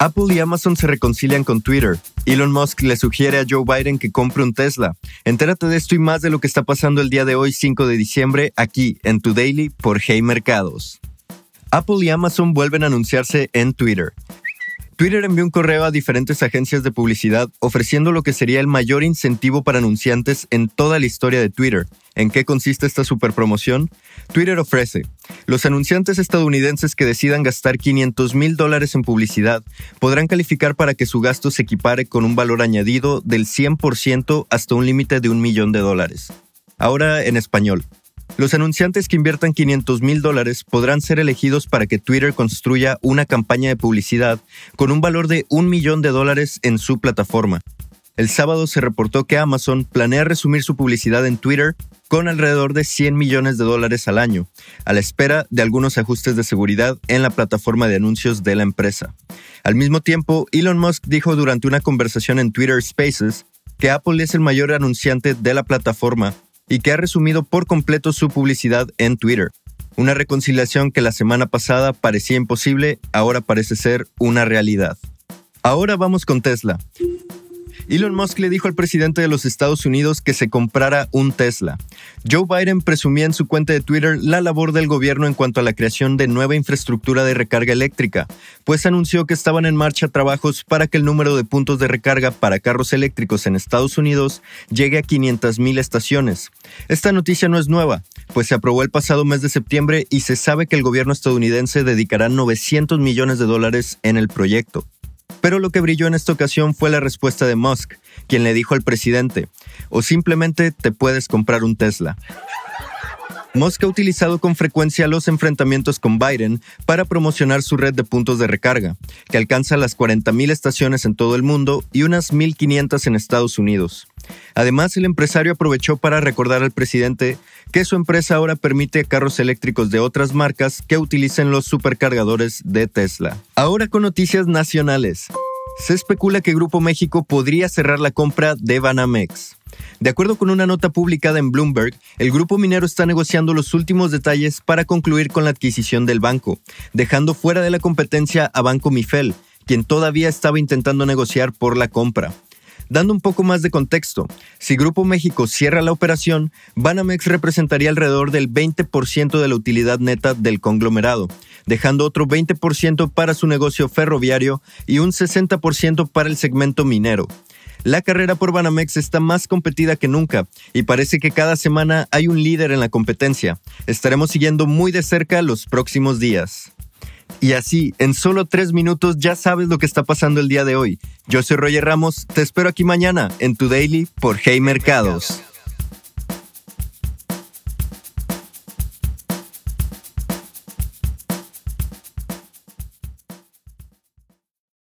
Apple y Amazon se reconcilian con Twitter. Elon Musk le sugiere a Joe Biden que compre un Tesla. Entérate de esto y más de lo que está pasando el día de hoy, 5 de diciembre, aquí en Tu Daily por Hey Mercados. Apple y Amazon vuelven a anunciarse en Twitter. Twitter envió un correo a diferentes agencias de publicidad ofreciendo lo que sería el mayor incentivo para anunciantes en toda la historia de Twitter. ¿En qué consiste esta superpromoción? Twitter ofrece, los anunciantes estadounidenses que decidan gastar 500 mil dólares en publicidad podrán calificar para que su gasto se equipare con un valor añadido del 100% hasta un límite de un millón de dólares. Ahora en español. Los anunciantes que inviertan 500 mil dólares podrán ser elegidos para que Twitter construya una campaña de publicidad con un valor de un millón de dólares en su plataforma. El sábado se reportó que Amazon planea resumir su publicidad en Twitter con alrededor de 100 millones de dólares al año, a la espera de algunos ajustes de seguridad en la plataforma de anuncios de la empresa. Al mismo tiempo, Elon Musk dijo durante una conversación en Twitter Spaces que Apple es el mayor anunciante de la plataforma y que ha resumido por completo su publicidad en Twitter. Una reconciliación que la semana pasada parecía imposible, ahora parece ser una realidad. Ahora vamos con Tesla. Elon Musk le dijo al presidente de los Estados Unidos que se comprara un Tesla. Joe Biden presumía en su cuenta de Twitter la labor del gobierno en cuanto a la creación de nueva infraestructura de recarga eléctrica, pues anunció que estaban en marcha trabajos para que el número de puntos de recarga para carros eléctricos en Estados Unidos llegue a 500.000 estaciones. Esta noticia no es nueva, pues se aprobó el pasado mes de septiembre y se sabe que el gobierno estadounidense dedicará 900 millones de dólares en el proyecto. Pero lo que brilló en esta ocasión fue la respuesta de Musk, quien le dijo al presidente, o simplemente te puedes comprar un Tesla. Musk ha utilizado con frecuencia los enfrentamientos con Biden para promocionar su red de puntos de recarga, que alcanza las 40.000 estaciones en todo el mundo y unas 1.500 en Estados Unidos. Además, el empresario aprovechó para recordar al presidente que su empresa ahora permite carros eléctricos de otras marcas que utilicen los supercargadores de Tesla. Ahora con noticias nacionales. Se especula que Grupo México podría cerrar la compra de Banamex. De acuerdo con una nota publicada en Bloomberg, el grupo minero está negociando los últimos detalles para concluir con la adquisición del banco, dejando fuera de la competencia a Banco Mifel, quien todavía estaba intentando negociar por la compra. Dando un poco más de contexto, si Grupo México cierra la operación, Banamex representaría alrededor del 20% de la utilidad neta del conglomerado, dejando otro 20% para su negocio ferroviario y un 60% para el segmento minero. La carrera por Banamex está más competida que nunca y parece que cada semana hay un líder en la competencia. Estaremos siguiendo muy de cerca los próximos días. Y así, en solo tres minutos ya sabes lo que está pasando el día de hoy. Yo soy Roger Ramos, te espero aquí mañana en tu Daily por Hey Mercados.